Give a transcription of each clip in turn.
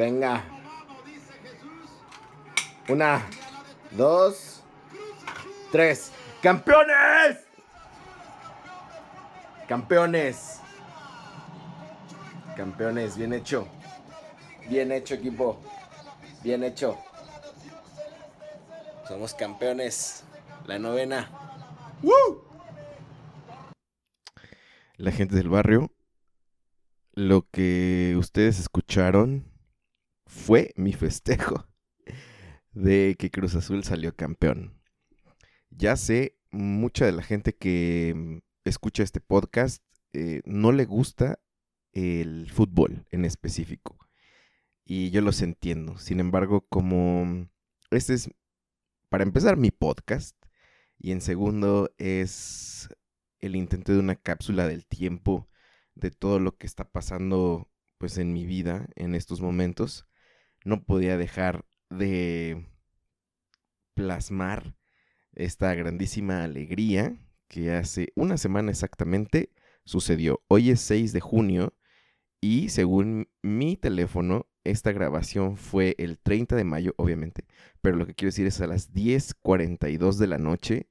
Venga. Una, dos, tres. ¡Campeones! Campeones. Campeones, bien hecho. Bien hecho, equipo. Bien hecho. Somos campeones. La novena. ¡Woo! La gente del barrio, lo que ustedes escucharon fue mi festejo de que Cruz Azul salió campeón. Ya sé, mucha de la gente que mm, escucha este podcast eh, no le gusta el fútbol en específico. Y yo los entiendo. Sin embargo, como este es, para empezar, mi podcast. Y en segundo, es el intento de una cápsula del tiempo de todo lo que está pasando pues en mi vida en estos momentos, no podía dejar de plasmar esta grandísima alegría que hace una semana exactamente sucedió. Hoy es 6 de junio y según mi teléfono, esta grabación fue el 30 de mayo, obviamente, pero lo que quiero decir es a las 10.42 de la noche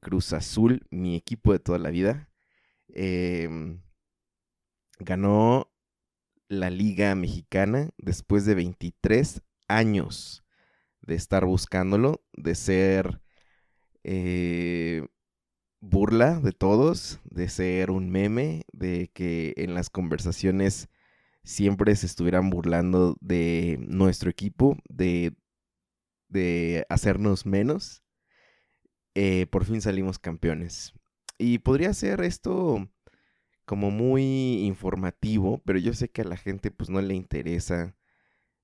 Cruz Azul, mi equipo de toda la vida, eh, ganó la Liga Mexicana después de 23 años de estar buscándolo, de ser eh, burla de todos, de ser un meme, de que en las conversaciones siempre se estuvieran burlando de nuestro equipo, de, de hacernos menos eh, por fin salimos campeones. Y podría ser esto como muy informativo, pero yo sé que a la gente pues no le interesa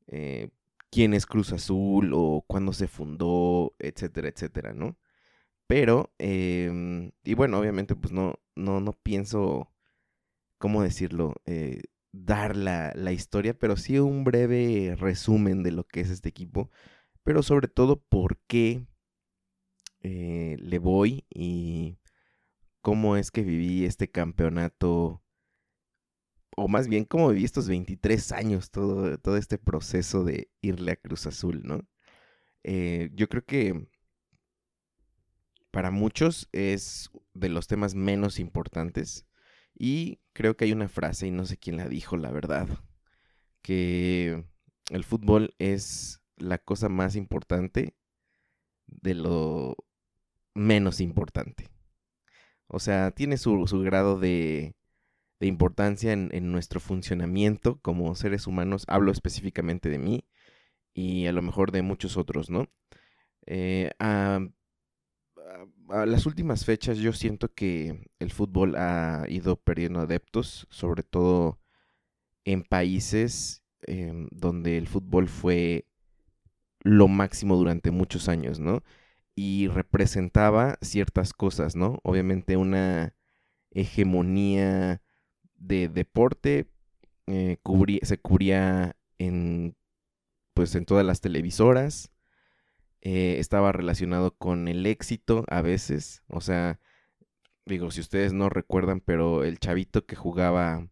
eh, quién es Cruz Azul o cuándo se fundó, etcétera, etcétera, ¿no? Pero, em, y bueno, obviamente pues no, no, no pienso, ¿cómo decirlo? Eh, dar la, la historia, pero sí un breve resumen de lo que es este equipo, pero sobre todo por qué eh, le voy y cómo es que viví este campeonato, o más bien cómo viví estos 23 años, todo, todo este proceso de irle a Cruz Azul, ¿no? Eh, yo creo que para muchos es de los temas menos importantes y creo que hay una frase, y no sé quién la dijo, la verdad, que el fútbol es la cosa más importante de lo menos importante. O sea, tiene su, su grado de, de importancia en, en, nuestro funcionamiento como seres humanos. Hablo específicamente de mí y a lo mejor de muchos otros, ¿no? Eh, a, a, las últimas fechas yo siento que el fútbol ha ido perdiendo adeptos, sobre todo en países eh, donde el fútbol fue lo máximo durante muchos años, ¿no? Y representaba ciertas cosas, ¿no? Obviamente una hegemonía de deporte eh, se cubría en pues en todas las televisoras eh, estaba relacionado con el éxito a veces o sea digo si ustedes no recuerdan pero el chavito que jugaba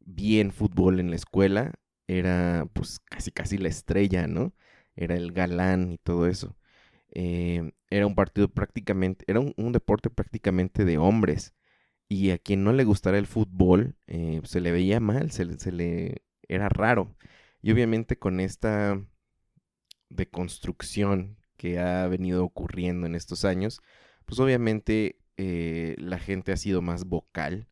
bien fútbol en la escuela era pues casi casi la estrella, ¿no? Era el galán y todo eso. Eh, era un partido prácticamente, era un, deporte prácticamente de hombres. Y a quien no le gustara el fútbol, eh, se le veía mal, se, se le era raro. Y obviamente con esta deconstrucción que ha venido ocurriendo en estos años, pues obviamente eh, la gente ha sido más vocal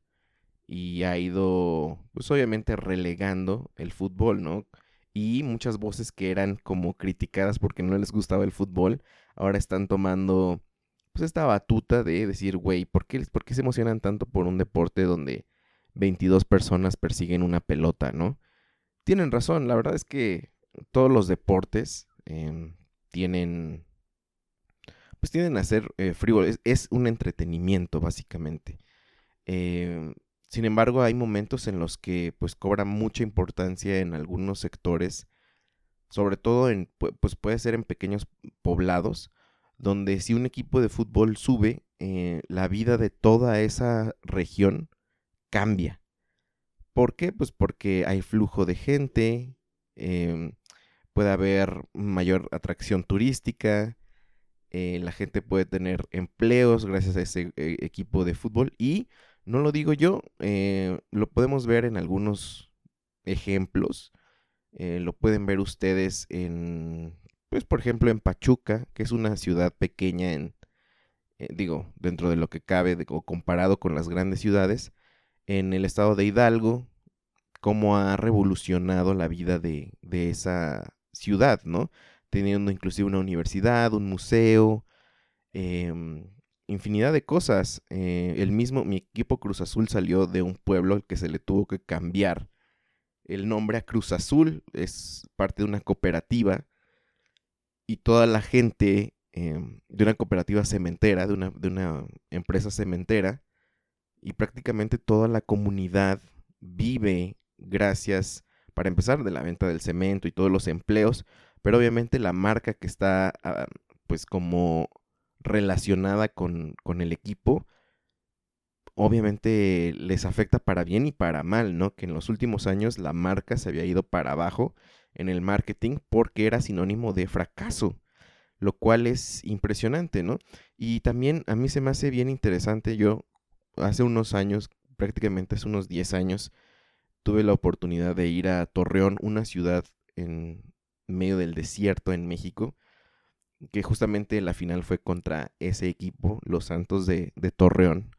y ha ido, pues obviamente relegando el fútbol, ¿no? Y muchas voces que eran como criticadas porque no les gustaba el fútbol, ahora están tomando, pues esta batuta de decir, güey, ¿por qué, ¿por qué se emocionan tanto por un deporte donde 22 personas persiguen una pelota, ¿no? Tienen razón, la verdad es que todos los deportes em, tienen pues tienden a ser eh, frívolos. Es, un entretenimiento, básicamente. Em, sin embargo, hay momentos en los que pues cobra mucha importancia en algunos sectores, sobre todo en, pues puede ser en pequeños poblados, donde si un equipo de fútbol sube, eh, la vida de toda esa región cambia. ¿Por qué? Pues porque hay flujo de gente, em, puede haber mayor atracción turística, eh, la gente puede tener empleos gracias a ese eh, equipo de fútbol y no lo digo yo, lo podemos ver en algunos ejemplos, lo pueden ver ustedes en, pues por ejemplo en Pachuca, que es una ciudad pequeña en, digo, dentro de lo que cabe o comparado con las grandes ciudades, en el estado de Hidalgo, cómo ha revolucionado la vida de, de esa ciudad, ¿no? teniendo inclusive una universidad, un museo, em, infinidad de cosas. Eh, el mismo, mi equipo Cruz Azul salió de un pueblo que se le tuvo que cambiar el nombre a Cruz Azul, es parte de una cooperativa y toda la gente em, de una cooperativa cementera, de una, de una empresa cementera, y prácticamente toda la comunidad vive gracias, para empezar, de la venta del cemento y todos los empleos, pero obviamente la marca que está ah, pues como relacionada con, con, el equipo, obviamente les afecta para bien y para mal, ¿no? Que en los últimos años la marca se había ido para abajo en el marketing porque era sinónimo de fracaso, lo cual es impresionante, ¿no? Y también a mí se me hace bien interesante, yo hace unos años, prácticamente hace unos 10 años, tuve la oportunidad de ir a Torreón, una ciudad en, medio del desierto en México, que justamente la final fue contra ese equipo, los Santos de, Torreón,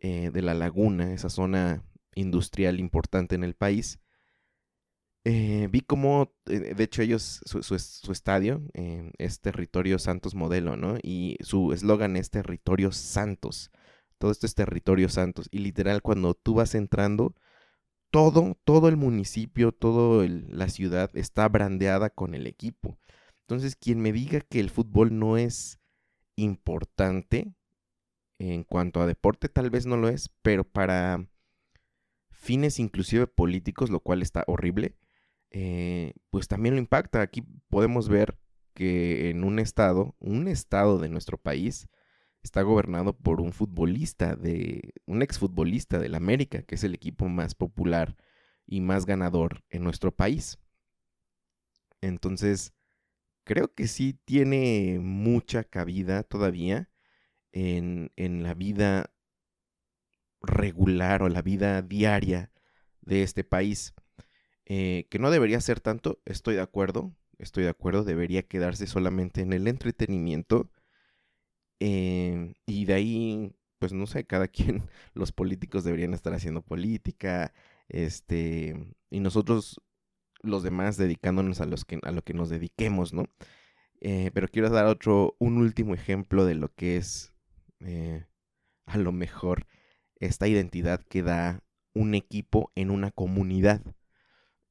eh, de la laguna, esa zona industrial importante en el país. Eh, vi como, eh, de hecho ellos, su, estadio es territorio Santos modelo, ¿no? Y su eslogan es territorio Santos. Todo esto es territorio Santos. Y literal, cuando tú vas entrando, todo, todo el municipio, toda la ciudad está brandeada con el equipo. Entonces, quien me diga que el fútbol no es importante en cuanto a deporte, tal vez no lo es, pero para fines inclusive políticos, lo cual está horrible, eh, pues también lo impacta. Aquí podemos ver que en un estado, un estado de nuestro país, está gobernado por un futbolista de un exfutbolista del América, que es el equipo más popular y más ganador en nuestro país. Entonces, creo que sí tiene mucha cabida todavía en, en la vida regular o la vida diaria de este país. Eh, que no debería ser tanto, estoy de acuerdo, estoy de acuerdo, debería quedarse solamente en el entretenimiento Em, y de ahí, pues no sé, cada quien, los políticos deberían estar haciendo política, este, y nosotros los demás dedicándonos a, los que, a lo que nos dediquemos, ¿no? Eh, pero quiero dar otro, un último ejemplo de lo que es eh, a lo mejor esta identidad que da un equipo en una comunidad.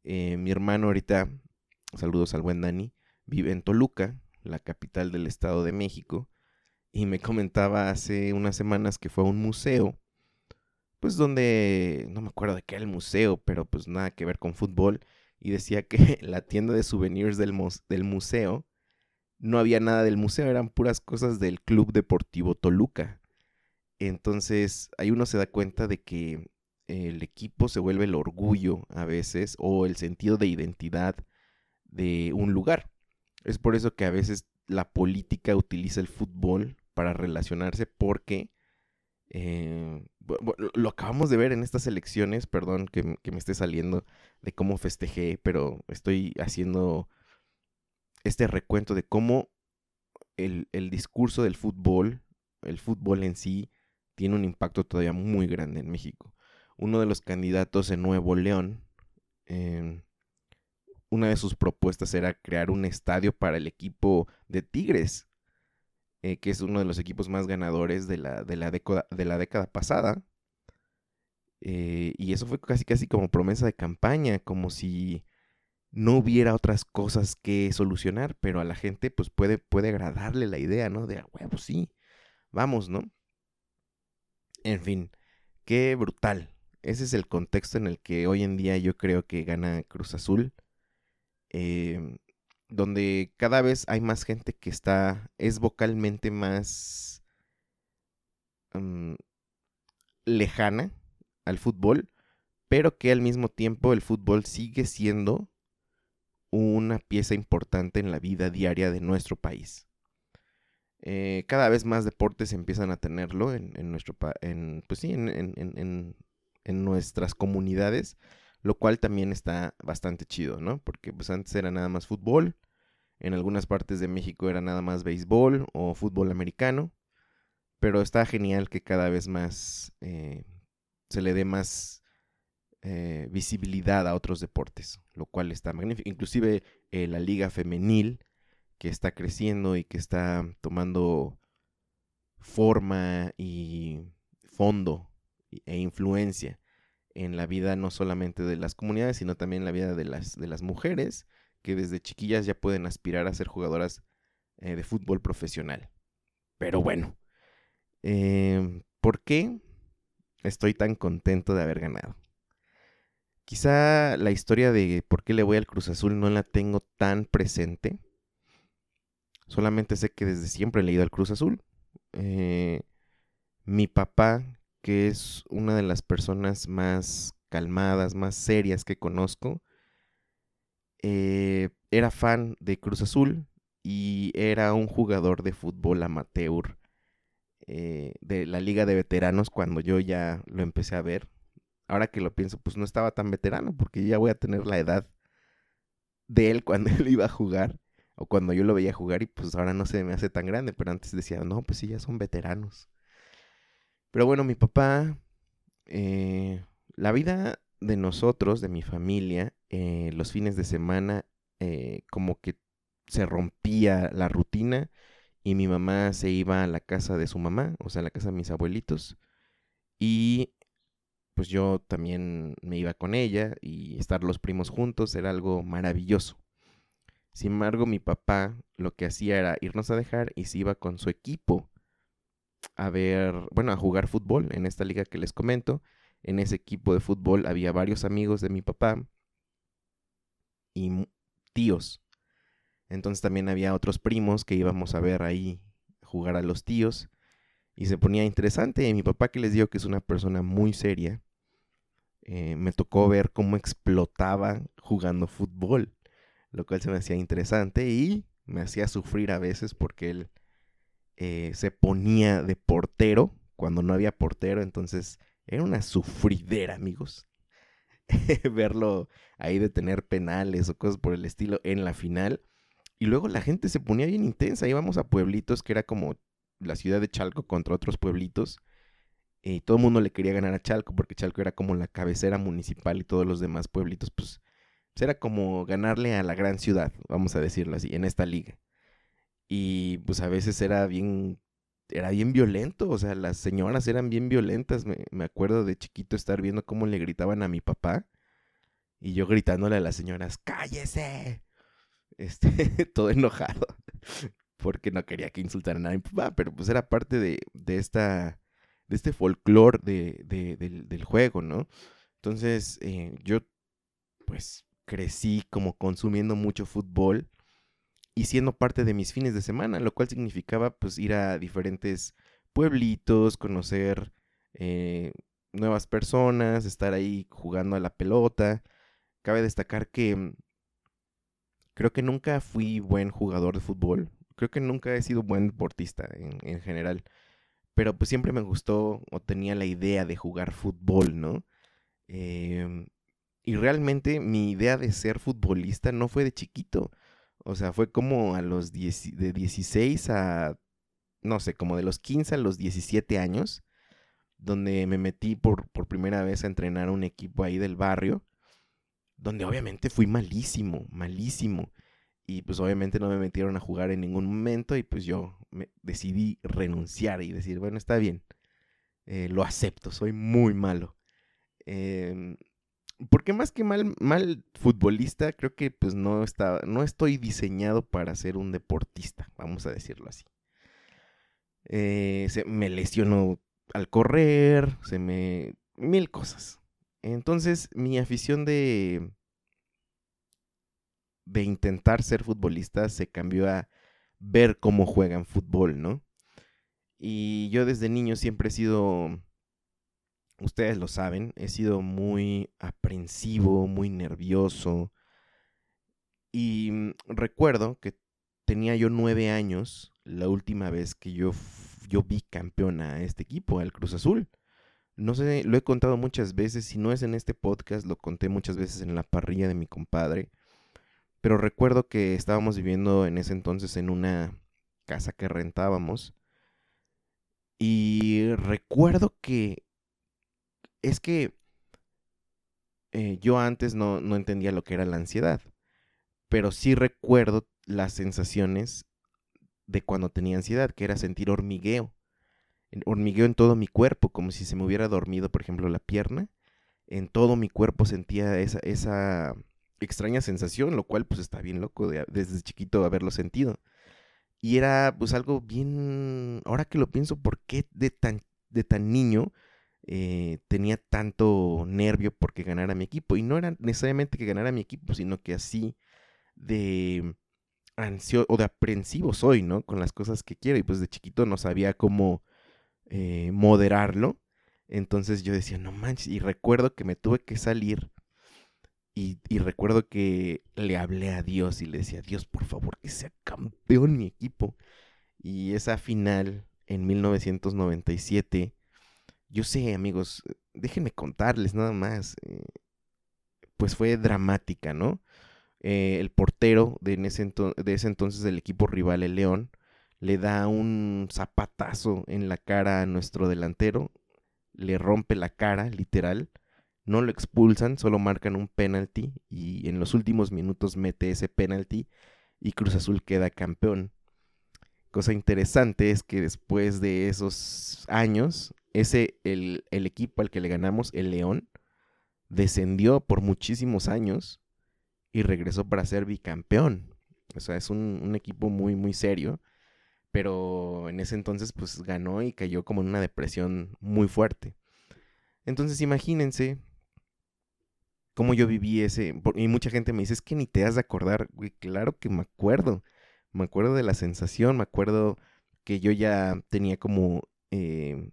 Eh, mi hermano ahorita, saludos al buen Dani, vive en Toluca, la capital del Estado de México, y me comentaba hace unas semanas que fue a un museo, pues donde, no me acuerdo de qué era el museo, pero pues nada que ver con fútbol, y decía que la tienda de souvenirs del, del museo, no había nada del museo, eran puras cosas del Club Deportivo Toluca. Entonces, ahí uno se da cuenta de que el equipo se vuelve el orgullo a veces o el sentido de identidad de un lugar. Es por eso que a veces la política utiliza el fútbol para relacionarse porque eh, lo acabamos de ver en estas elecciones, perdón que, me esté saliendo de cómo festejé, pero estoy haciendo este recuento de cómo el, el discurso del fútbol, el fútbol en sí, tiene un impacto todavía muy grande en México. Uno de los candidatos en Nuevo León, em, una de sus propuestas era crear un estadio para el equipo de Tigres, eh, que es uno de los equipos más ganadores de la, de la, década pasada. Eh, y eso fue casi casi como promesa de campaña, como si no hubiera otras cosas que solucionar, pero a la gente pues puede, puede agradarle la idea, ¿no? De, huevo, sí, vamos, ¿no? En fin, qué brutal. Ese es el contexto en el que hoy en día yo creo que gana Cruz Azul. Em, donde cada vez hay más gente que está, es vocalmente más mm, lejana al fútbol, pero que al mismo tiempo el fútbol sigue siendo una pieza importante en la vida diaria de nuestro país. Eh, cada vez más deportes empiezan a tenerlo en, nuestro en, pues sí, en, en, nuestras comunidades, lo cual también está bastante chido, ¿no? Porque pues antes era nada más fútbol, en algunas partes de México era nada más béisbol o fútbol americano, pero está genial que cada vez más eh, se le dé más eh, visibilidad a otros deportes, lo cual está magnífico. Inclusive eh, la liga femenil que está creciendo y que está tomando forma y fondo e influencia en la vida no solamente de las comunidades, sino también en la vida de las, de las mujeres que desde chiquillas ya pueden aspirar a ser jugadoras eh, de fútbol profesional. Pero bueno, ¿por qué estoy tan contento de haber ganado? Quizá la historia de por qué le voy al Cruz Azul no la tengo tan presente. Solamente sé que desde siempre he leído al Cruz Azul. Eh, mi papá, que es una de las personas más calmadas, más serias que conozco, eh, era fan de Cruz Azul y era un jugador de fútbol amateur eh, de la liga de veteranos cuando yo ya lo empecé a ver ahora que lo pienso, pues no estaba tan veterano porque ya voy a tener la edad de él cuando él iba a jugar o cuando yo lo veía jugar y pues ahora no se me hace tan grande, pero antes decía, no, pues sí, ya son veteranos. Pero bueno, mi papá, eh, la vida de nosotros, de mi familia, eh, los fines de semana, eh, como que se rompía la rutina y mi mamá se iba a la casa de su mamá, o sea, a la casa de mis abuelitos, y pues yo también me iba con ella y estar los primos juntos era algo maravilloso. Sin embargo, mi papá lo que hacía era irnos a dejar y se iba con su equipo a ver, bueno, a jugar fútbol en esta liga que les comento. En ese equipo de fútbol había varios amigos de mi papá y tíos. Entonces también había otros primos que íbamos a ver ahí jugar a los tíos. Y se ponía interesante. Y mi papá que les digo que es una persona muy seria, eh, me tocó ver cómo explotaba jugando fútbol, lo cual se me hacía interesante y me hacía sufrir a veces porque él eh, se ponía de portero cuando no había portero, entonces era una sufridera, amigos. Verlo ahí de tener penales o cosas por el estilo en la final. Y luego la gente se ponía bien intensa. Íbamos a pueblitos que era como la ciudad de Chalco contra otros pueblitos. Y todo el mundo le quería ganar a Chalco porque Chalco era como la cabecera municipal y todos los demás pueblitos, pues, pues, era como ganarle a la gran ciudad, vamos a decirlo así, en esta liga. Y pues a veces era bien, era bien violento, o sea, las señoras eran bien violentas. Me, me acuerdo de chiquito estar viendo cómo le gritaban a mi papá y yo gritándole a las señoras, cállese. Este, todo enojado porque no quería que insultaran a mi papá, pero pues era parte de, de esta de este folclore de, del, juego, ¿no? Entonces, eh, yo pues crecí como consumiendo mucho fútbol y siendo parte de mis fines de semana, lo cual significaba pues ir a diferentes pueblitos, conocer eh, nuevas personas, estar ahí jugando a la pelota. Cabe destacar que mm, creo que nunca fui buen jugador de fútbol. Creo que nunca he sido buen deportista en, general. Pero pues siempre me gustó o tenía la idea de jugar fútbol, ¿no? Em, y realmente mi idea de ser futbolista no fue de chiquito. O sea, fue como a los de 16 a, no sé, como de los 15 a los 17 años, donde me metí por, por primera vez a entrenar a un equipo ahí del barrio, donde obviamente fui malísimo, malísimo. Y pues obviamente no me metieron a jugar en ningún momento y pues yo me decidí renunciar y decir, bueno, está bien, eh, lo acepto, soy muy malo. Eh, porque más que mal, mal futbolista, creo que pues no, está, no estoy diseñado para ser un deportista, vamos a decirlo así. Eh, se, me lesionó al correr, se me... mil cosas. Entonces mi afición de... de intentar ser futbolista se cambió a ver cómo juegan fútbol, ¿no? Y yo desde niño siempre he sido ustedes lo saben, he sido muy aprensivo, muy nervioso. Y mm, recuerdo que tenía yo nueve años la última vez que yo, yo vi campeón a este equipo, al Cruz Azul. No sé, lo he contado muchas veces, si no es en este podcast, lo conté muchas veces en la parrilla de mi compadre. Pero recuerdo que estábamos viviendo en ese entonces en una casa que rentábamos. Y recuerdo que es que eh, yo antes no, no entendía lo que era la ansiedad, pero sí recuerdo las sensaciones de cuando tenía ansiedad, que era sentir hormigueo. Hormigueo en todo mi cuerpo, como si se me hubiera dormido, por ejemplo, la pierna. En todo mi cuerpo sentía esa, esa extraña sensación, lo cual pues está bien loco de, desde chiquito haberlo sentido. Y era pues algo bien, ahora que lo pienso, ¿por qué de tan, de tan niño eh, tenía tanto nervio porque ganara mi equipo. Y no era necesariamente que ganara mi equipo, sino que así de ansio o de aprensivo soy, ¿no? Con las cosas que quiero. Y pues de chiquito no sabía cómo eh, moderarlo. Entonces yo decía, no manches. Y recuerdo que me tuve que salir. Y, y, recuerdo que le hablé a Dios y le decía, Dios, por favor, que sea campeón mi equipo. Y esa final en 1997 yo sé, amigos, déjenme contarles nada más. Eh, pues fue dramática, ¿no? Eh, el portero de, ese de ese entonces del equipo rival, el León, le da un zapatazo en la cara a nuestro delantero, le rompe la cara, literal. No lo expulsan, solo marcan un penalti y en los últimos minutos mete ese penalti y Cruz Azul queda campeón. Cosa interesante es que después de esos años, ese, el, equipo al que le ganamos, el León, descendió por muchísimos años y regresó para ser bicampeón. O sea, es un, equipo muy, muy serio. Pero en ese entonces, pues ganó y cayó como en una depresión muy fuerte. Entonces, imagínense cómo yo viví ese. Y mucha gente me dice, es que ni te has de acordar. Güey, claro que me acuerdo. Me acuerdo de la sensación, me acuerdo que yo ya tenía como eh,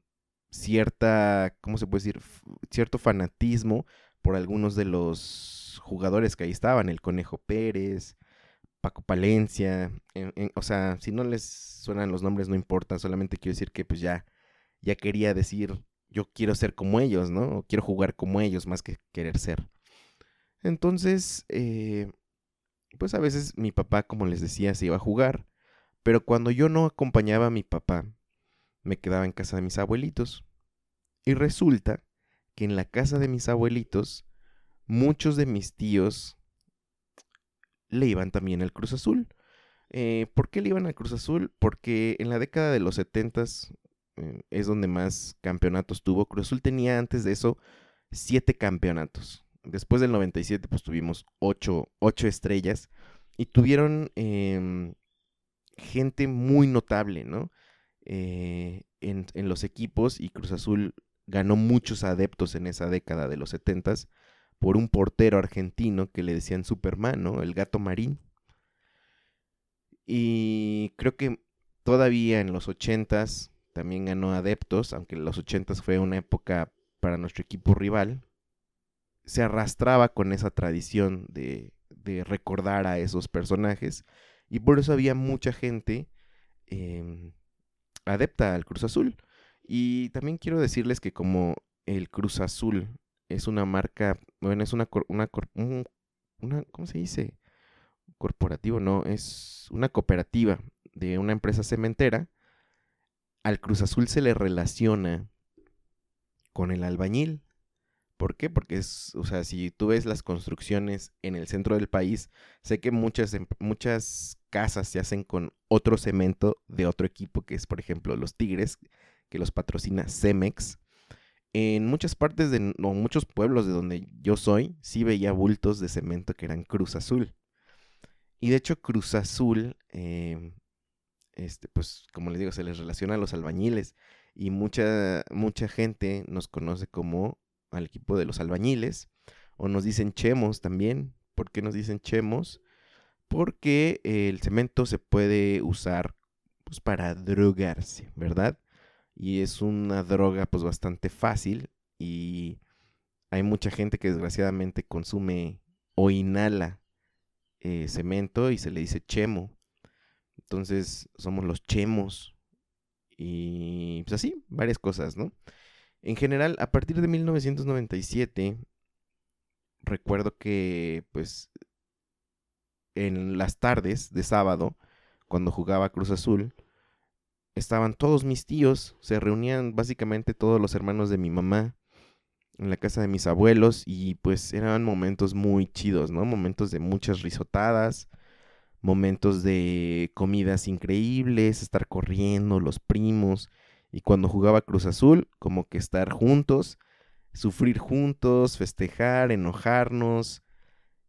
cierta, ¿cómo se puede decir? Cierto fanatismo por algunos de los jugadores que ahí estaban, el Conejo Pérez, Paco Palencia, o sea, si no les suenan los nombres no importa, solamente quiero decir que pues ya, ya quería decir, yo quiero ser como ellos, ¿no? O quiero jugar como ellos más que querer ser. Entonces, eh, pues a veces mi papá, como les decía, se iba a jugar, pero cuando yo no acompañaba a mi papá, me quedaba en casa de mis abuelitos. Y resulta que en la casa de mis abuelitos, muchos de mis tíos le iban también al Cruz Azul. Eh, ¿Por qué le iban al Cruz Azul? Porque en la década de los 70 eh, es donde más campeonatos tuvo. Cruz Azul tenía antes de eso siete campeonatos. Después del 97 pues tuvimos ocho, estrellas y tuvieron em, gente muy notable, ¿no? Eh, en, los equipos y Cruz Azul ganó muchos adeptos en esa década de los setentas por un portero argentino que le decían Superman, ¿no? El gato marín. Y creo que todavía en los ochentas también ganó adeptos, aunque en los ochentas fue una época para nuestro equipo rival, se arrastraba con esa tradición de, de recordar a esos personajes y por eso había mucha gente em, adepta al Cruz Azul. Y también quiero decirles que como el Cruz Azul es una marca, bueno, es una, una, una ¿cómo se dice? Corporativo, no, es una cooperativa de una empresa cementera. Al Cruz Azul se le relaciona con el albañil. ¿Por qué? Porque es, o sea, si tú ves las construcciones en el centro del país, sé que muchas, em, muchas casas se hacen con otro cemento de otro equipo, que es, por ejemplo, los Tigres, que los patrocina Cemex. En muchas partes de, o muchos pueblos de donde yo soy, sí veía bultos de cemento que eran Cruz Azul. Y de hecho, Cruz Azul, em, este, pues, como les digo, se les relaciona a los albañiles. Y mucha, mucha gente nos conoce como al equipo de los albañiles. O nos dicen chemos también. ¿Por qué nos dicen chemos? Porque el cemento se puede usar pues, para drogarse, ¿verdad? Y es una droga pues bastante fácil y hay mucha gente que desgraciadamente consume o inhala eh, cemento y se le dice chemo. Entonces somos los chemos y pues así, varias cosas, ¿no? En general, a partir de 1997, recuerdo que, pues, en las tardes de sábado, cuando jugaba Cruz Azul, estaban todos mis tíos, se reunían básicamente todos los hermanos de mi mamá en la casa de mis abuelos y pues eran momentos muy chidos, ¿no? Momentos de muchas risotadas, momentos de comidas increíbles, estar corriendo, los primos, y cuando jugaba Cruz Azul, como que estar juntos, sufrir juntos, festejar, enojarnos,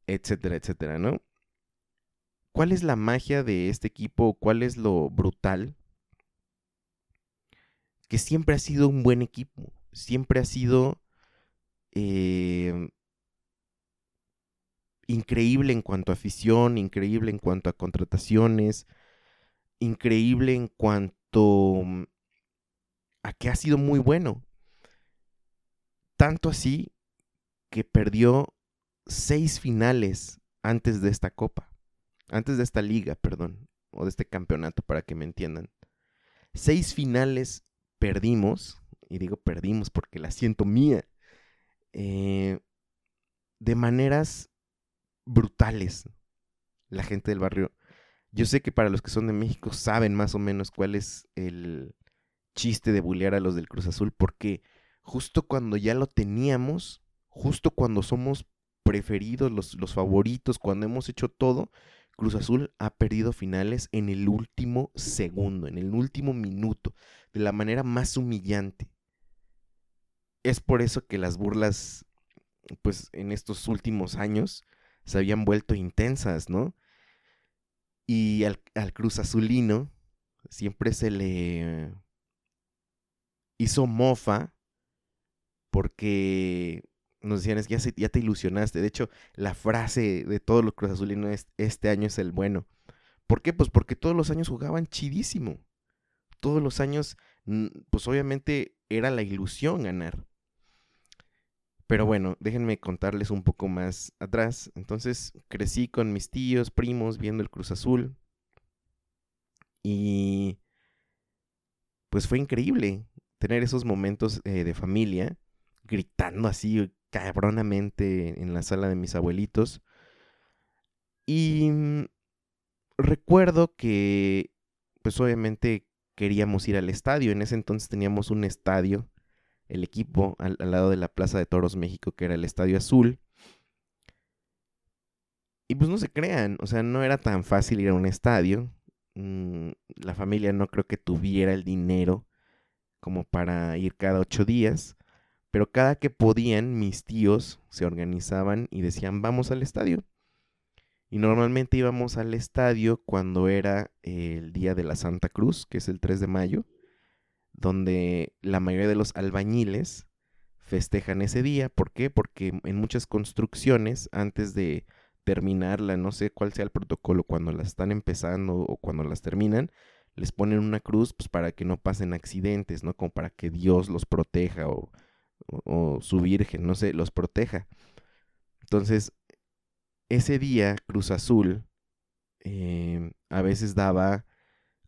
etcétera, etcétera, ¿no? ¿Cuál es la magia de este equipo? ¿Cuál es lo brutal? Que siempre ha sido un buen equipo, siempre ha sido em, increíble en cuanto a afición, increíble en cuanto a contrataciones, increíble en cuanto a que ha sido muy bueno. Tanto así que perdió seis finales antes de esta copa, antes de esta liga, perdón, o de este campeonato, para que me entiendan. Seis finales perdimos, y digo perdimos porque la siento mía, eh, de maneras brutales. La gente del barrio. Yo sé que para los que son de México saben más o menos cuál es el, chiste de bullear a los del Cruz Azul porque justo cuando ya lo teníamos, justo cuando somos preferidos, los, los favoritos, cuando hemos hecho todo, Cruz Azul ha perdido finales en el último segundo, en el último minuto, de la manera más humillante. Es por eso que las burlas, pues en estos últimos años, se habían vuelto intensas, ¿no? Y al, al Cruz Azulino siempre se le hizo mofa porque nos decían, es que ya, te ilusionaste. De hecho, la frase de todos los Cruz Azulinos es, este año es el bueno. ¿Por qué? Pues porque todos los años jugaban chidísimo. Todos los años, pues obviamente era la ilusión ganar. Pero bueno, déjenme contarles un poco más atrás. Entonces crecí con mis tíos, primos, viendo el Cruz Azul. Y pues fue increíble tener esos momentos eh, de familia, gritando así cabronamente en la sala de mis abuelitos. Y mm, recuerdo que, pues obviamente queríamos ir al estadio. En ese entonces teníamos un estadio, el equipo, al, lado de la Plaza de Toros México, que era el Estadio Azul. Y pues no se crean, o sea, no era tan fácil ir a un estadio. Mm, la familia no creo que tuviera el dinero como para ir cada ocho días, pero cada que podían mis tíos se organizaban y decían vamos al estadio. Y normalmente íbamos al estadio cuando era el día de la Santa Cruz, que es el 3 de mayo, donde la mayoría de los albañiles festejan ese día. ¿Por qué? Porque en muchas construcciones, antes de terminarla, no sé cuál sea el protocolo, cuando las están empezando o cuando las terminan, les ponen una cruz pues para que no pasen accidentes, ¿no? Como para que Dios los proteja o o, su virgen, no sé, los proteja. Entonces, ese día Cruz Azul eh, a veces daba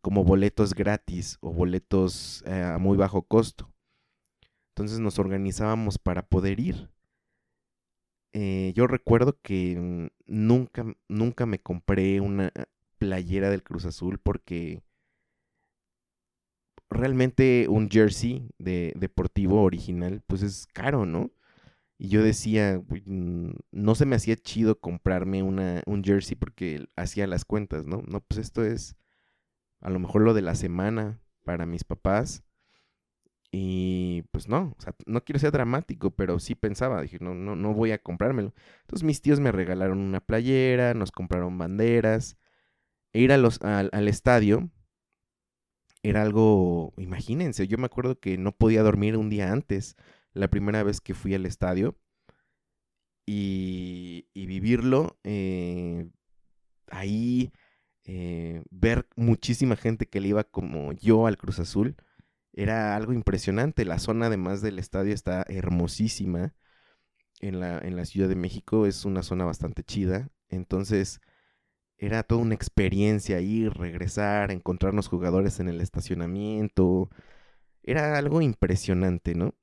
como boletos gratis o boletos eh, a muy bajo costo. Entonces nos organizábamos para poder ir. Eh, yo recuerdo que nunca, nunca me compré una playera del Cruz Azul porque realmente un jersey de deportivo original, pues es caro, ¿no? Y yo decía, no se me hacía chido comprarme una, un jersey porque hacía las cuentas, ¿no? No, pues esto es a lo mejor lo de la semana para mis papás. Y pues no, o sea, no quiero ser dramático, pero sí pensaba, dije, no, no, no voy a comprármelo. Entonces mis tíos me regalaron una playera, nos compraron banderas. E ir a los, al estadio era algo, imagínense, yo me acuerdo que no podía dormir un día antes, la primera vez que fui al estadio, y, vivirlo eh, ahí, eh, ver muchísima gente que le iba como yo al Cruz Azul, era algo impresionante. La zona además del estadio está hermosísima. En la, en la Ciudad de México es una zona bastante chida. Entonces, era toda una experiencia ir, regresar, encontrarnos jugadores en el estacionamiento. Era algo impresionante, ¿no?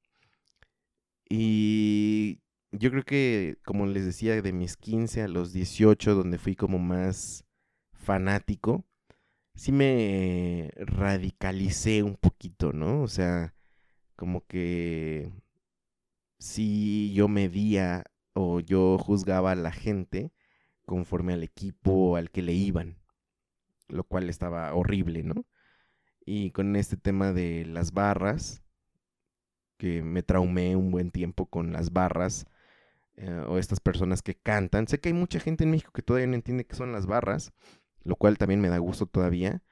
Y yo creo que, como les decía, de mis 15 a los 18, donde fui como más fanático, sí me radicalicé un poquito, ¿no? O sea, como que si yo medía o yo juzgaba a la gente conforme al equipo al que le iban, lo cual estaba horrible, ¿no? Y con este tema de las barras, que me traumé un buen tiempo con las barras, eh, o estas personas que cantan. Sé que hay mucha gente en México que todavía no entiende qué son las barras, lo cual también me da gusto todavía.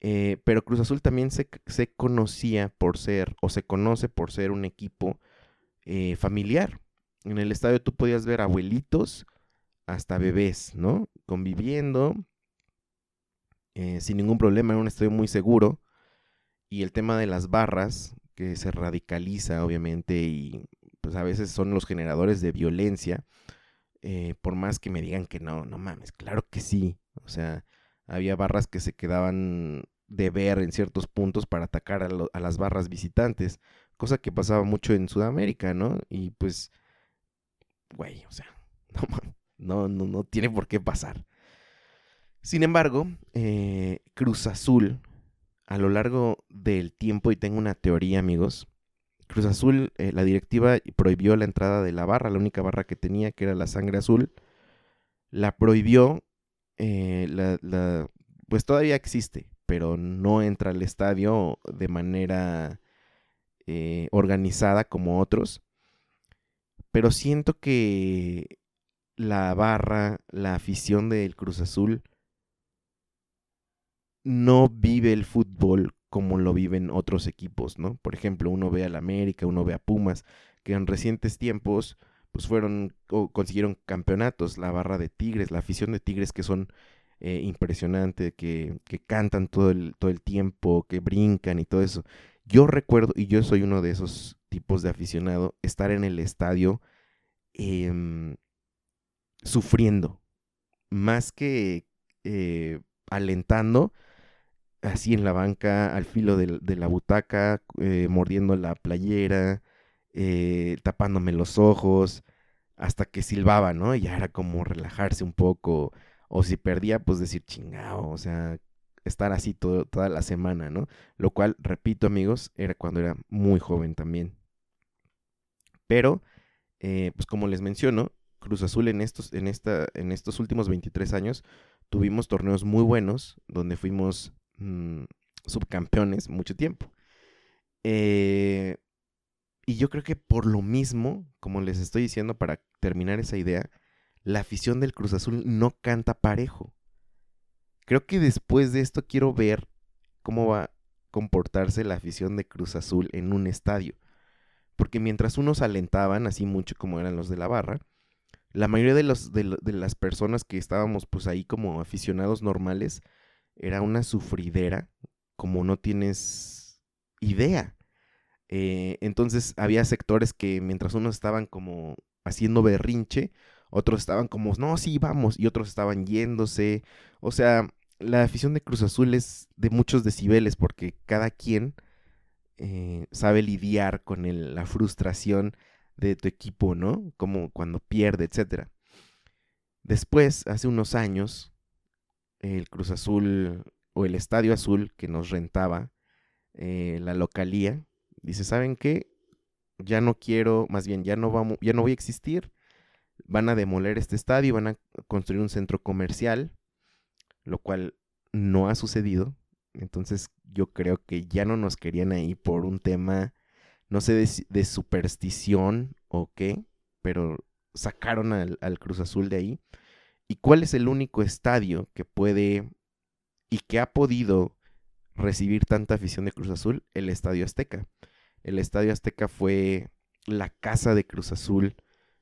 Eh, pero Cruz Azul también se, se, conocía por ser, o se conoce por ser un equipo eh, familiar. En el estadio tú podías ver abuelitos hasta bebés, ¿no? Conviviendo eh, sin ningún problema, era un estadio muy seguro. Y el tema de las barras, que se radicaliza obviamente y pues a veces son los generadores de violencia, eh, por más que me digan que no, no mames, claro que sí. O sea, había barras que se quedaban de ver en ciertos puntos para atacar a, a las barras visitantes, cosa que pasaba mucho en Sudamérica, ¿no? Y pues, güey, o sea, no mames no, no, no tiene por qué pasar. Sin embargo, eh, Cruz Azul, a lo largo del tiempo, y tengo una teoría, amigos, Cruz Azul, eh, la directiva prohibió la entrada de la barra, la única barra que tenía, que era la sangre azul, la prohibió, eh, la, pues todavía existe, pero no entra al estadio de manera organizada como otros. Pero siento que la barra, la afición del Cruz Azul no vive el fútbol como lo viven otros equipos, ¿no? Por ejemplo, uno ve al América, uno ve a Pumas, que en recientes tiempos pues fueron o consiguieron campeonatos, la barra de Tigres, la afición de Tigres que son eh, impresionantes, que, que, cantan todo el, todo el tiempo, que brincan y todo eso. Yo recuerdo, y yo soy uno de esos tipos de aficionado, estar en el estadio eh, sufriendo, más que eh, alentando, así en la banca, al filo de, la butaca, eh, mordiendo la playera, eh, tapándome los ojos, hasta que silbaba, ¿no? Y ya era como relajarse un poco, o si perdía, pues decir chingao, o sea, estar así toda la semana, ¿no? Lo cual, repito amigos, era cuando era muy joven también. Pero, pues como les menciono, Cruz Azul en estos, en esta, en estos últimos 23 años tuvimos torneos muy buenos donde fuimos mm, subcampeones mucho tiempo. Eh, y yo creo que por lo mismo, como les estoy diciendo para terminar esa idea, la afición del Cruz Azul no canta parejo. Creo que después de esto quiero ver cómo va a comportarse la afición de Cruz Azul en un estadio. Porque mientras unos alentaban, así mucho como eran los de la barra, la mayoría de, los, de, las personas que estábamos pues ahí como aficionados normales era una sufridera como no tienes idea. Eh, entonces había sectores que mientras unos estaban como haciendo berrinche, otros estaban como, no, sí, vamos, y otros estaban yéndose. O sea, la afición de Cruz Azul es de muchos decibeles porque cada quien eh, sabe lidiar con la frustración de tu equipo, ¿no? Como cuando pierde, etc. Después, hace unos años, el Cruz Azul o el Estadio Azul que nos rentaba eh, la localía, dice, ¿saben qué? Ya no quiero, más bien, ya no, vamos, ya no voy a existir. Van a demoler este estadio, van a construir un centro comercial, lo cual no ha sucedido. Entonces yo creo que ya no nos querían ahí por un tema, no sé, de, superstición o qué, pero sacaron al, al Cruz Azul de ahí. ¿Y cuál es el único estadio que puede y que ha podido recibir tanta afición de Cruz Azul? El Estadio Azteca. El Estadio Azteca fue la casa de Cruz Azul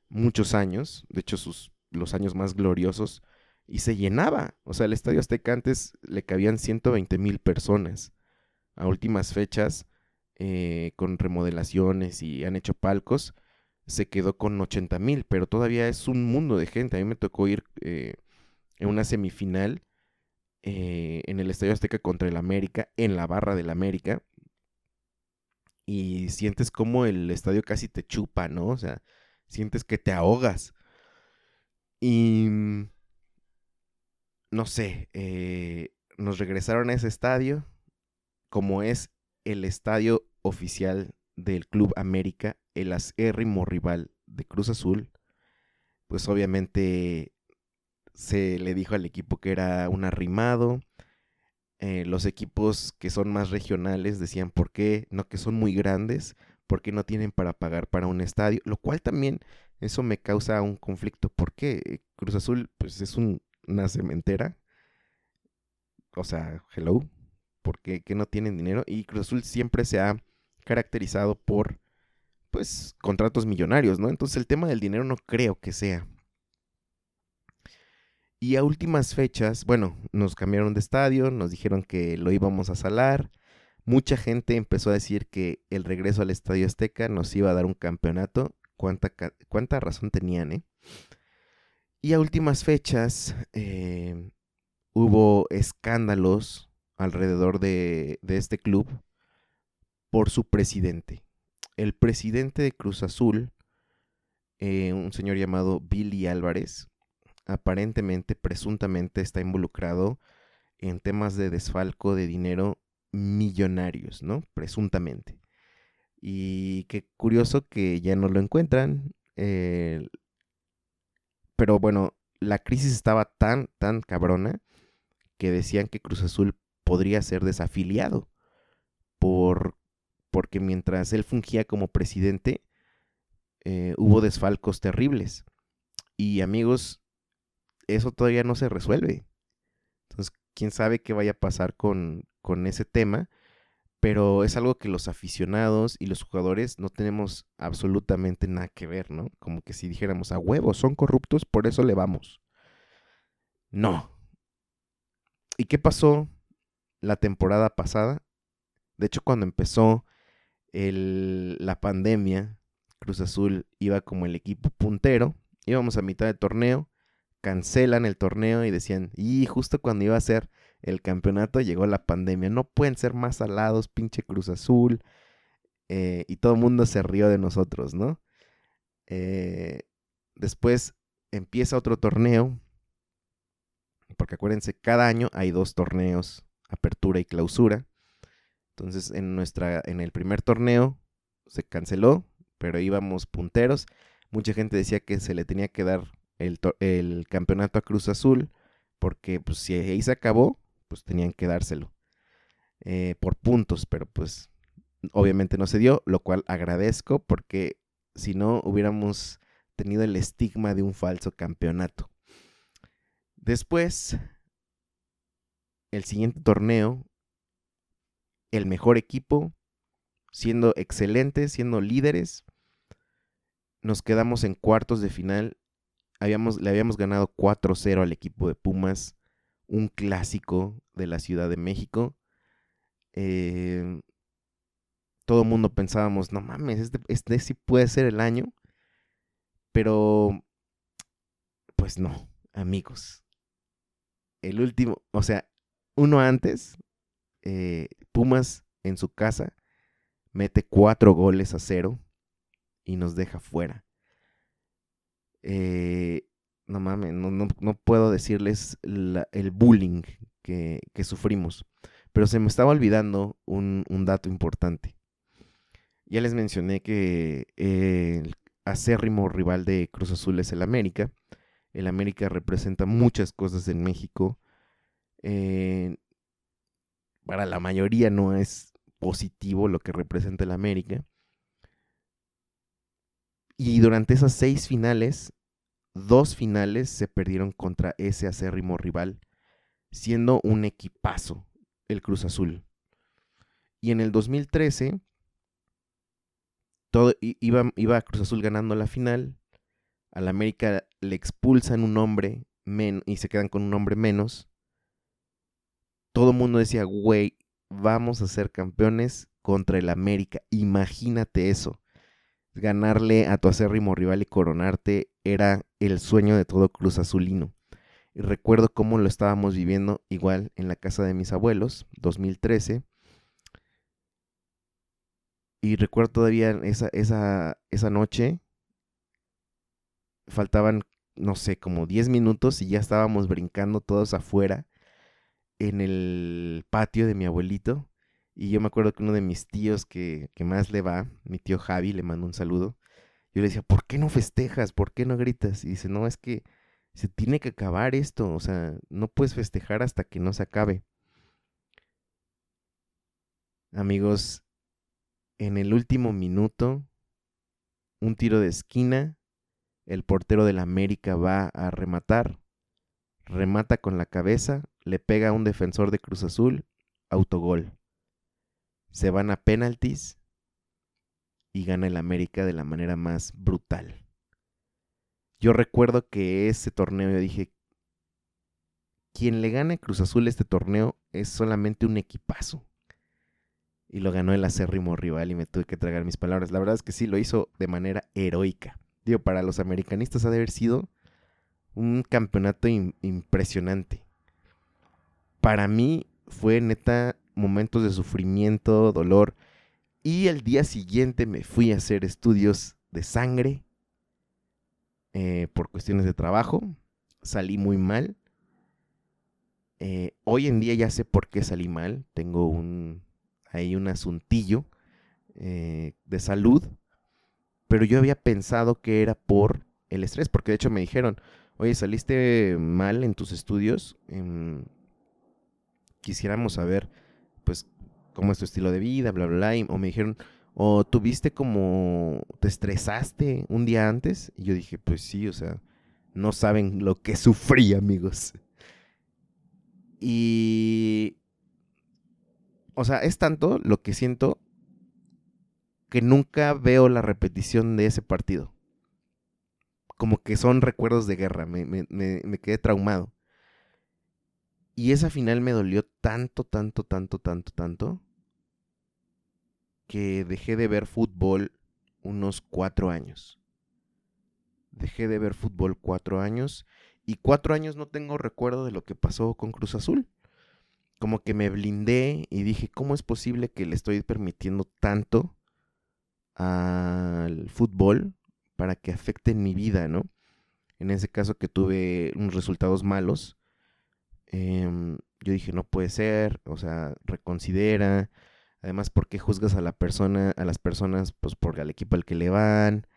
muchos años, de hecho sus, los años más gloriosos, y se llenaba. O sea, el Estadio Azteca antes le cabían 120 mil personas. A últimas fechas, eh, con remodelaciones y han hecho palcos, se quedó con 80 mil, pero todavía es un mundo de gente. A mí me tocó ir eh, en una semifinal eh, en el Estadio Azteca contra el América, en la barra del América, y sientes como el estadio casi te chupa, ¿no? O sea, sientes que te ahogas. Y mm, no sé, nos regresaron a ese estadio, como es el estadio oficial del Club América, el acérrimo rival de Cruz Azul, pues obviamente se le dijo al equipo que era un arrimado. Eh, los equipos que son más regionales decían por qué, no que son muy grandes, porque no tienen para pagar para un estadio, lo cual también eso me causa un conflicto. porque Cruz Azul pues es una cementera? O sea, hello, porque que no tienen dinero y Cruz Azul siempre se ha caracterizado por pues contratos millonarios, ¿no? Entonces el tema del dinero no creo que sea. Y a últimas fechas, bueno, nos cambiaron de estadio, nos dijeron que lo íbamos a salar. Mucha gente empezó a decir que el regreso al Estadio Azteca nos iba a dar un campeonato. Cuánta, cuánta razón tenían, ¿eh? Y a últimas fechas eh, hubo escándalos alrededor de, este club por su presidente. El presidente de Cruz Azul, eh, un señor llamado Billy Álvarez, aparentemente, presuntamente, está involucrado en temas de desfalco de dinero millonarios, ¿no? Presuntamente. Y qué curioso que ya no lo encuentran. Eh, pero bueno, la crisis estaba tan, tan cabrona que decían que Cruz Azul podría ser desafiliado por, porque mientras él fungía como presidente, eh, hubo desfalcos terribles. Y amigos, eso todavía no se resuelve. Entonces, quién sabe qué vaya a pasar con, con ese tema, pero es algo que los aficionados y los jugadores no tenemos absolutamente nada que ver, ¿no? Como que si dijéramos a huevos, son corruptos, por eso le vamos. No. ¿Y qué pasó la temporada pasada? De hecho, cuando empezó la pandemia, Cruz Azul iba como el equipo puntero, íbamos a mitad de torneo, cancelan el torneo y decían, y justo cuando iba a ser el campeonato llegó la pandemia, no pueden ser más alados, pinche Cruz Azul. Eh, y todo el mundo se rió de nosotros, ¿no? Eh, después empieza otro torneo, porque acuérdense, cada año hay dos torneos, apertura y clausura. Entonces, en nuestra, en el primer torneo se canceló, pero íbamos punteros. Mucha gente decía que se le tenía que dar el, campeonato a Cruz Azul, porque pues si ahí se acabó, pues tenían que dárselo eh, por puntos, pero pues obviamente no se dio, lo cual agradezco porque si no hubiéramos tenido el estigma de un falso campeonato. Después, el siguiente torneo, el mejor equipo, siendo excelentes, siendo líderes, nos quedamos en cuartos de final habíamos, le habíamos ganado 4-0 al equipo de Pumas, un clásico de la Ciudad de México. Em, todo el mundo pensábamos, no mames, este, este sí puede ser el año. Pero, pues no, amigos. El último, o sea, uno antes, eh, Pumas en su casa mete cuatro goles a cero y nos deja fuera. Eh, no mames, no, puedo decirles el bullying que, sufrimos. Pero se me estaba olvidando un, dato importante. Ya les mencioné que el acérrimo rival de Cruz Azul es el América. El América representa muchas cosas en México. Eh, para la mayoría no es positivo lo que representa el América. Y durante esas seis finales, dos finales se perdieron contra ese acérrimo rival, siendo un equipazo el Cruz Azul. Y en el 2013, todo, iba, iba Cruz Azul ganando la final, al América le expulsan un hombre y se quedan con un hombre menos. Todo el mundo decía, güey, vamos a ser campeones contra el América. Imagínate eso ganarle a tu acérrimo rival y coronarte era el sueño de todo Cruz Azulino. Y recuerdo cómo lo estábamos viviendo igual en la casa de mis abuelos, 2013. Y recuerdo todavía esa, esa, esa noche, faltaban, no sé, como 10 minutos y ya estábamos brincando todos afuera en el patio de mi abuelito. Y yo me acuerdo que uno de mis tíos que, más le va, mi tío Javi, le mando un saludo. Yo le decía, ¿por qué no festejas? ¿Por qué no gritas? Y dice, no, es que se tiene que acabar esto. O sea, no puedes festejar hasta que no se acabe. Amigos, en el último minuto, un tiro de esquina, el portero del América va a rematar, remata con la cabeza, le pega a un defensor de Cruz Azul, autogol se van a penaltis y gana el América de la manera más brutal. Yo recuerdo que ese torneo yo dije, quien le gane Cruz Azul este torneo es solamente un equipazo. Y lo ganó el acérrimo rival y me tuve que tragar mis palabras. La verdad es que sí, lo hizo de manera heroica. Digo, para los americanistas ha de haber sido un campeonato impresionante. Para mí fue neta momentos de sufrimiento, dolor. Y el día siguiente me fui a hacer estudios de sangre eh, por cuestiones de trabajo. Salí muy mal. Eh, hoy en día ya sé por qué salí mal. Tengo un ahí un asuntillo eh, de salud. Pero yo había pensado que era por el estrés. Porque de hecho me dijeron, oye, saliste mal en tus estudios. Em, quisiéramos saber pues, cómo es tu estilo de vida, bla, bla, bla. o me dijeron, o tuviste como, te estresaste un día antes. Y yo dije, pues sí, o sea, no saben lo que sufrí, amigos. Y, o sea, es tanto lo que siento que nunca veo la repetición de ese partido. Como que son recuerdos de guerra, me quedé traumado. Y esa final me dolió tanto, tanto, tanto, tanto, tanto, que dejé de ver fútbol unos cuatro años. Dejé de ver fútbol cuatro años y cuatro años no tengo recuerdo de lo que pasó con Cruz Azul. Como que me blindé y dije, ¿cómo es posible que le estoy permitiendo tanto al fútbol para que afecte mi vida, ¿no? En ese caso que tuve unos resultados malos, Em, yo dije, no puede ser, o sea, reconsidera. Además, ¿por qué juzgas a la persona, a las personas, pues por el equipo al que le van?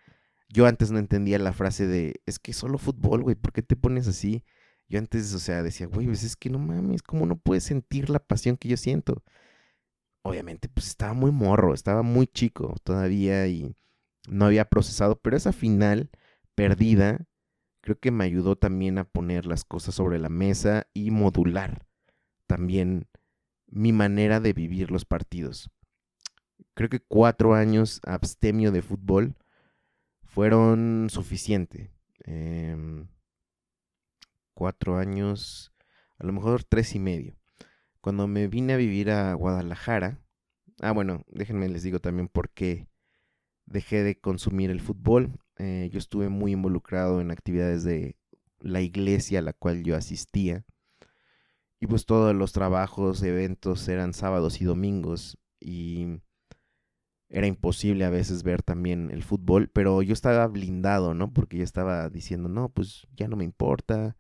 Yo antes no entendía la frase de, es que solo fútbol, güey, ¿por qué te pones así? Yo antes, o sea, decía, güey, pues es que no mames, ¿cómo no puedes sentir la pasión que yo siento? Obviamente, pues estaba muy morro, estaba muy chico todavía y no había procesado, pero esa final perdida creo que me ayudó también a poner las cosas sobre la mesa y modular también mi manera de vivir los partidos. Creo que cuatro años abstemio de fútbol fueron suficiente. Em, cuatro años, a lo mejor tres y medio. Cuando me vine a vivir a Guadalajara, Ah, bueno, déjenme les digo también por qué dejé de consumir el fútbol. Eh, yo estuve muy involucrado en actividades de la iglesia a la cual yo asistía. Y pues todos los trabajos, eventos eran sábados y domingos. Y era imposible a veces ver también el fútbol. Pero yo estaba blindado, ¿no? Porque yo estaba diciendo, no, pues ya no me importa.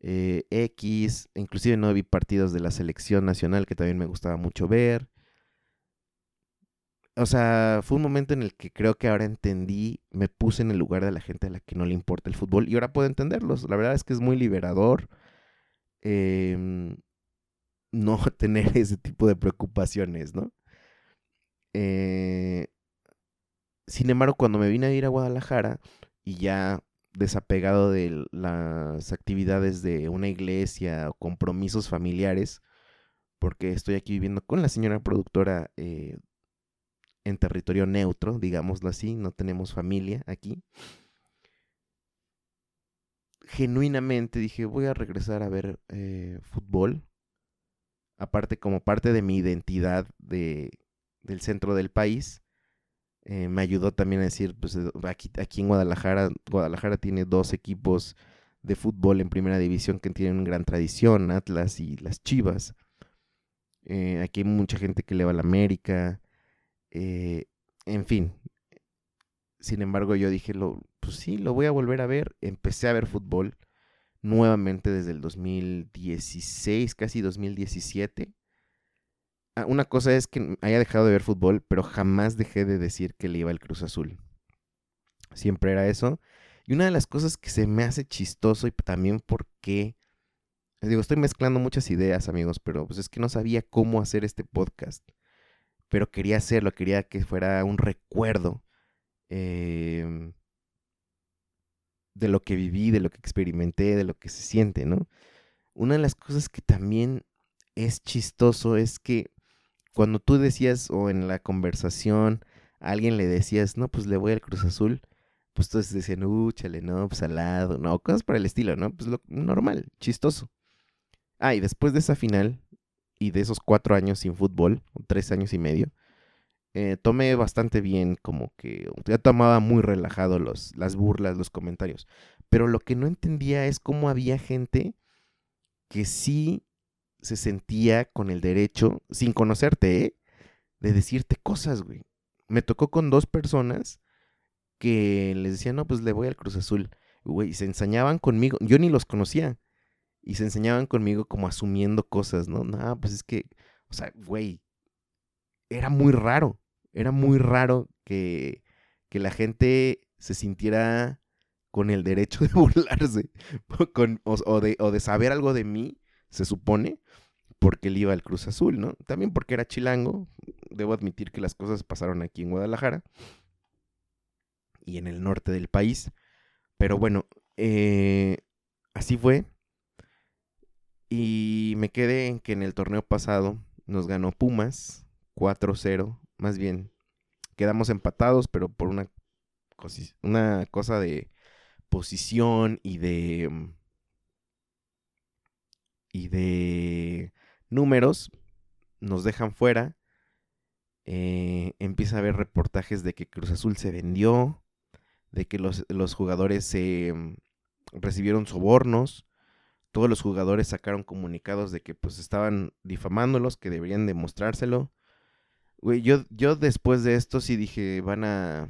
Eh, X, inclusive no vi partidos de la selección nacional que también me gustaba mucho ver. O sea, fue un momento en el que creo que ahora entendí, me puse en el lugar de la gente a la que no le importa el fútbol y ahora puedo entenderlos. La verdad es que es muy liberador em, no tener ese tipo de preocupaciones, ¿no? Eh, sin embargo, cuando me vine a ir a Guadalajara y ya desapegado de las actividades de una iglesia o compromisos familiares, porque estoy aquí viviendo con la señora productora eh, en territorio neutro, digámoslo así, no tenemos familia aquí. Genuinamente dije, voy a regresar a ver eh, fútbol, aparte como parte de mi identidad de, del centro del país eh, me ayudó también a decir, pues eh, aquí, aquí en Guadalajara, Guadalajara tiene dos equipos de fútbol en primera división que tienen gran tradición, Atlas y las Chivas. Aquí hay mucha gente que le va a la América. En fin. Sin embargo, yo dije, lo, pues sí, lo voy a volver a ver. Empecé a ver fútbol nuevamente desde el 2016, casi 2017. Ah, una cosa es que haya dejado de ver fútbol, pero jamás dejé de decir que le iba al Cruz Azul. Siempre era eso. Y una de las cosas que se me hace chistoso y también porque, digo, estoy mezclando muchas ideas, amigos, pero pues es que no sabía cómo hacer este podcast. Pero quería hacerlo, quería que fuera un recuerdo em, de lo que viví, de lo que experimenté, de lo que se siente, ¿no? Una de las cosas que también es chistoso es que cuando tú decías o en la conversación a alguien le decías, no, pues le voy al Cruz Azul, pues todos decían, uh, chale, no, pues al lado, no, cosas por el estilo, ¿no? Pues lo normal, chistoso. Ah, y después de esa final y de esos cuatro años sin fútbol, tres años y medio, eh, tomé bastante bien, como que ya tomaba muy relajado los, las burlas, los comentarios. Pero lo que no entendía es cómo había gente que sí se sentía con el derecho, sin conocerte, ¿eh? de decirte cosas, güey. Me tocó con dos personas que les decían, no, pues le voy al Cruz Azul. Güey, se ensañaban conmigo. Yo ni los conocía. Y se enseñaban conmigo como asumiendo cosas, ¿no? No, pues es que, o sea, güey, era muy raro. Era muy raro que, que la gente se sintiera con el derecho de burlarse con, o, de, o de saber algo de mí se supone, porque él iba al Cruz Azul, ¿no? También porque era chilango. Debo admitir que las cosas pasaron aquí en Guadalajara y en el norte del país. Pero bueno, eh, así fue. Y me quedé en que en el torneo pasado nos ganó Pumas 4-0. Más bien, quedamos empatados, pero por una, una cosa de posición y de mm, y de números nos dejan fuera. Eh, empieza a haber reportajes de que Cruz Azul se vendió, de que los, jugadores se mm, recibieron sobornos. Todos los jugadores sacaron comunicados de que pues estaban difamándolos, que deberían demostrárselo. Güey, yo, yo después de esto sí dije, van a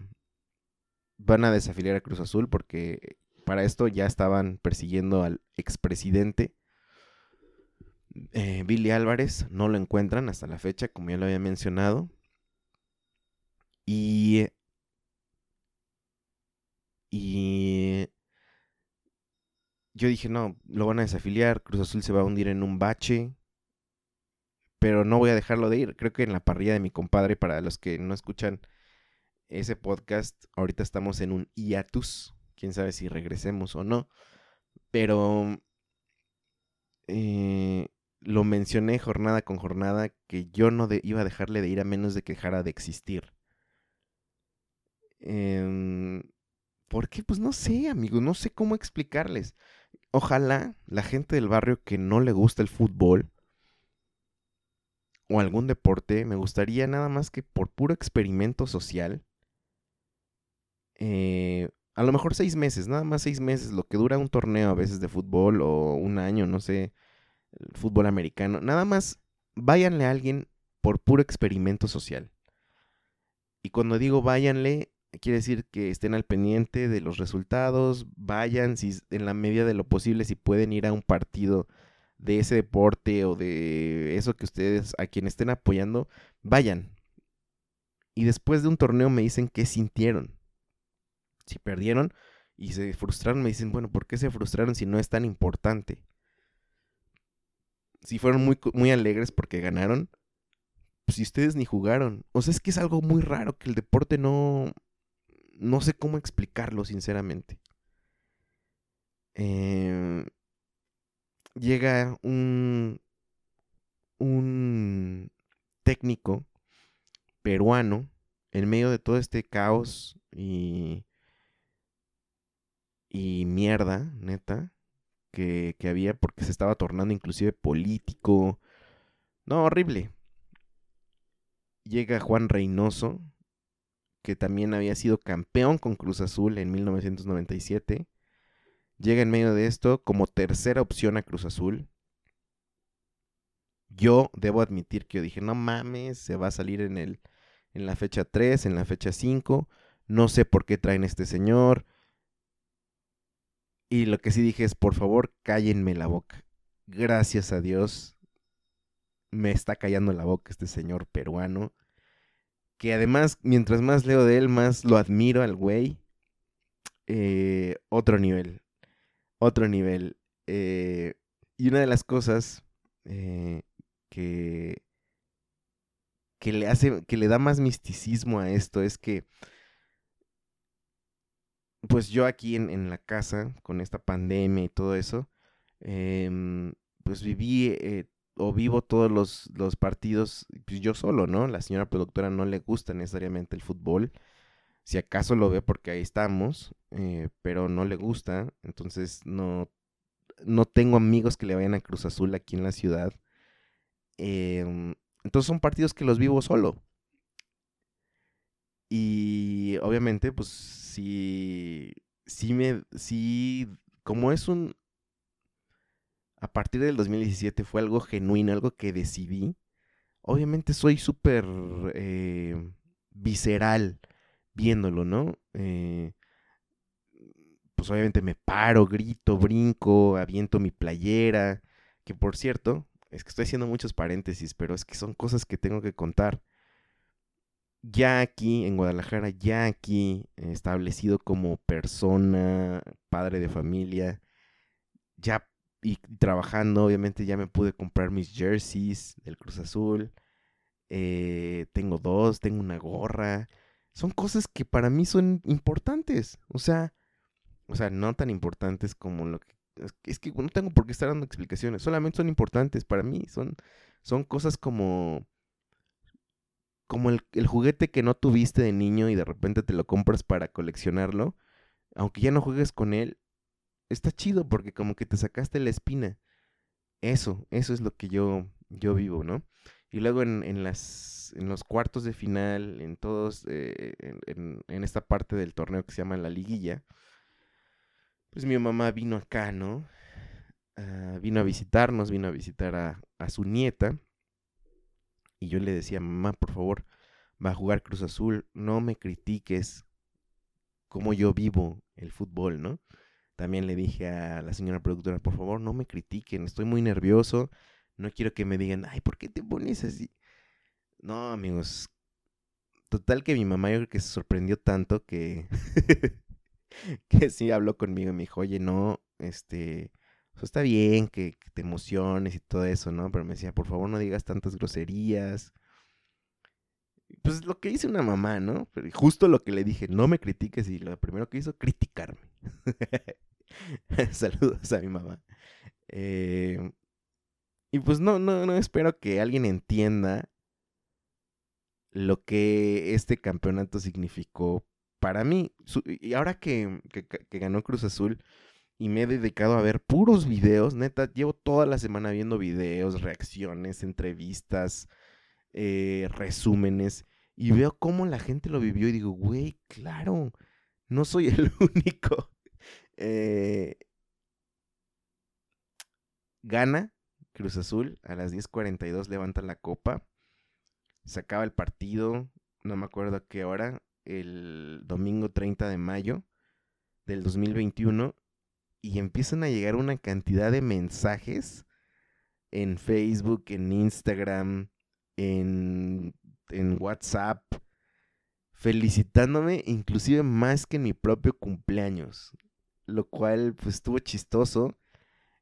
van a desafiliar a Cruz Azul porque para esto ya estaban persiguiendo al expresidente eh, Billy Álvarez no lo encuentran hasta la fecha, como ya lo había mencionado. Y. Y. Yo dije, no, lo van a desafiliar. Cruz Azul se va a hundir en un bache. Pero no voy a dejarlo de ir. Creo que en la parrilla de mi compadre, para los que no escuchan ese podcast, ahorita estamos en un hiatus. Quién sabe si regresemos o no. Pero. Eh, lo mencioné jornada con jornada que yo no iba a dejarle de ir a menos de que dejara de existir. Eh, ¿Por qué? Pues no sé, amigo, no sé cómo explicarles. Ojalá la gente del barrio que no le gusta el fútbol, o algún deporte, me gustaría nada más que por puro experimento social, eh, a lo mejor seis meses, nada más seis meses, lo que dura un torneo a veces de fútbol o un año, no sé, fútbol americano, nada más váyanle a alguien por puro experimento social. Y cuando digo váyanle, quiere decir que estén al pendiente de los resultados, vayan si en la medida de lo posible si pueden ir a un partido de ese deporte o de eso que ustedes a quien estén apoyando, vayan. Y después de un torneo me dicen qué sintieron. Si perdieron y se frustraron, me dicen, bueno, ¿por qué se frustraron si no es tan importante? Si fueron muy, muy alegres porque ganaron, pues si ustedes ni jugaron. O sea, es que es algo muy raro que el deporte no... No sé cómo explicarlo, sinceramente. Eh, llega un, un técnico peruano en medio de todo este caos y, y mierda, neta, que, que había porque se estaba tornando inclusive político. No, horrible. Llega Juan Reynoso, que también había sido campeón con Cruz Azul en 1997 llega en medio de esto como tercera opción a Cruz Azul. Yo debo admitir que yo dije, no mames, se va a salir en, el, en la fecha 3, en la fecha 5. No sé por qué traen este señor. Y lo que sí dije es, por favor, cállenme la boca. Gracias a Dios, me está callando la boca este señor peruano. Que además, mientras más leo de él, más lo admiro al güey. Eh, otro nivel otro nivel. Eh, y una de las cosas eh, que, que le hace, que le da más misticismo a esto es que, pues yo aquí en, la casa, con esta pandemia y todo eso, em, pues viví eh, o vivo todos los, los partidos pues yo solo, ¿no? La señora productora no le gusta necesariamente el fútbol si acaso lo ve porque ahí estamos, eh, pero no le gusta, entonces no, no tengo amigos que le vayan a Cruz Azul aquí en la ciudad. Em, entonces son partidos que los vivo solo. Y obviamente, pues sí, sí me, sí, como es un, a partir del 2017 fue algo genuino, algo que decidí. Obviamente soy súper eh, visceral viéndolo, ¿no? Eh, pues obviamente me paro, grito, brinco, aviento mi playera, que por cierto, es que estoy haciendo muchos paréntesis, pero es que son cosas que tengo que contar. Ya aquí en Guadalajara, ya aquí establecido como persona, padre de familia, ya y trabajando, obviamente ya me pude comprar mis jerseys del Cruz Azul. Eh, tengo dos, tengo una gorra son cosas que para mí son importantes. O sea, o sea, no tan importantes como lo que... Es que no tengo por qué estar dando explicaciones, solamente son importantes para mí. Son, son cosas como... Como el, el juguete que no tuviste de niño y de repente te lo compras para coleccionarlo. Aunque ya no juegues con él, está chido porque como que te sacaste la espina. Eso, eso es lo que yo, yo vivo, ¿no? Y luego en, en las en los cuartos de final, en todos, eh, en, esta parte del torneo que se llama la liguilla, pues mi mamá vino acá, ¿no? Ah, vino a visitarnos, vino a visitar a, a, su nieta. Y yo le decía, mamá, por favor, va a jugar Cruz Azul, no me critiques cómo yo vivo el fútbol, ¿no? También le dije a la señora productora, por favor, no me critiquen, estoy muy nervioso, no quiero que me digan, ay, ¿por qué te pones así? No, amigos. Total que mi mamá yo creo que se sorprendió tanto que, que sí habló conmigo y me dijo, oye, no, este, pues está bien que, te emociones y todo eso, ¿no? Pero me decía, por favor no digas tantas groserías. Pues lo que dice una mamá, ¿no? Pero justo lo que le dije, no me critiques y lo primero que hizo, criticarme. Saludos a mi mamá. Eh, y pues no, no, no espero que alguien entienda lo que este campeonato significó para mí. y ahora que, ganó Cruz Azul y me he dedicado a ver puros videos, neta, llevo toda la semana viendo videos, reacciones, entrevistas, eh, resúmenes, y veo cómo la gente lo vivió y digo, güey, claro, no soy el único. Eh, gana Cruz Azul, a las 10.42 levanta la copa, se acaba el partido, no me acuerdo a qué hora, el domingo 30 de mayo del 2021, y empiezan a llegar una cantidad de mensajes en Facebook, en Instagram, en, en WhatsApp, felicitándome inclusive más que en mi propio cumpleaños, lo cual pues estuvo chistoso,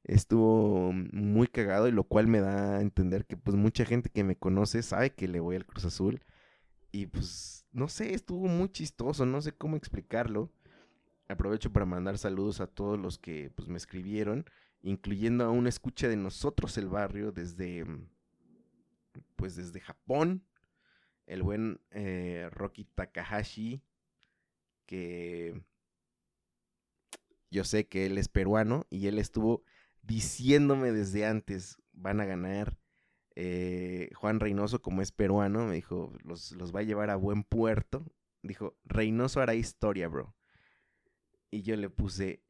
estuvo muy cagado y lo cual me da a entender que pues mucha gente que me conoce sabe que le voy al Cruz Azul y pues no sé, estuvo muy chistoso, no sé cómo explicarlo. Aprovecho para mandar saludos a todos los que pues, me escribieron, incluyendo a una escucha de nosotros el barrio desde pues desde Japón, el buen eh, Rocky Takahashi, que yo sé que él es peruano y él estuvo diciéndome desde antes, van a ganar. Eh, Juan Reynoso, como es peruano, me dijo, los, los va a llevar a buen puerto. Dijo, Reynoso hará historia, bro. Y yo le puse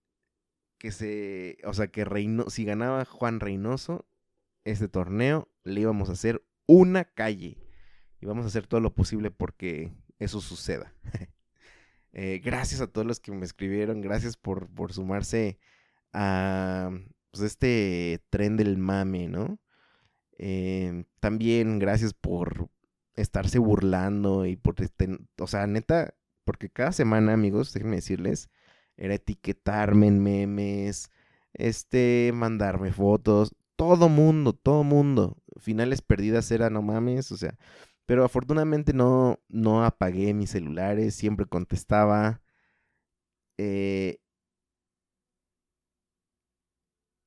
que se, o sea, que Reyno, si ganaba Juan Reynoso este torneo, le íbamos a hacer una calle. Vamos a hacer todo lo posible porque eso suceda. Eh, gracias a todos los que me escribieron, gracias por, por sumarse a pues, este tren del mame, ¿no? Eh, también gracias por estarse burlando y por, este, o sea, neta, porque cada semana, amigos, déjenme decirles, era etiquetarme en memes, este, mandarme fotos, todo mundo, todo mundo. Finales perdidas era no mames, o sea, pero afortunadamente no, no apagué mis celulares, siempre contestaba. Eh,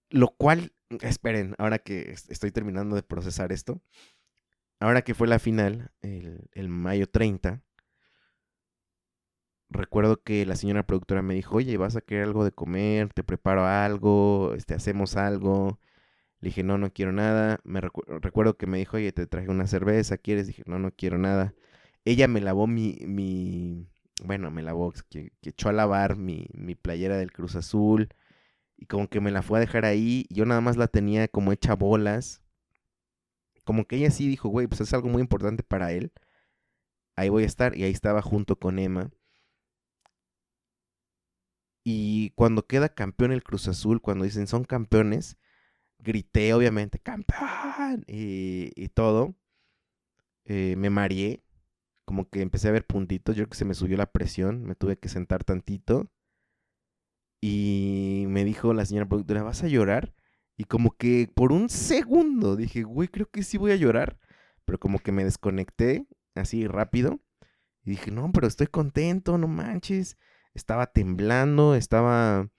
lo cual, esperen, ahora que estoy terminando de procesar esto, ahora que fue la final, el, el mayo 30, recuerdo que la señora productora me dijo, oye, ¿vas a querer algo de comer? ¿Te preparo algo? Este, ¿Hacemos algo? Le dije, no, no quiero nada. Me recuerdo que me dijo, oye, te traje una cerveza, ¿quieres? Dije, no, no quiero nada. Ella me lavó mi, mi bueno, me lavó, que, que echó a lavar mi, mi playera del Cruz Azul. Y como que me la fue a dejar ahí. Yo nada más la tenía como hecha bolas. Como que ella sí dijo, güey, pues es algo muy importante para él. Ahí voy a estar. Y ahí estaba junto con Emma. Y cuando queda campeón el Cruz Azul, cuando dicen son campeones, grité obviamente, campeón, y, todo. Eh, me mareé, como que empecé a ver puntitos, yo creo que se me subió la presión, me tuve que sentar tantito. Y me dijo la señora productora, ¿vas a llorar? Y como que por un segundo dije, güey, creo que sí voy a llorar. Pero como que me desconecté así rápido. Y dije, no, pero estoy contento, no manches estaba temblando, estaba...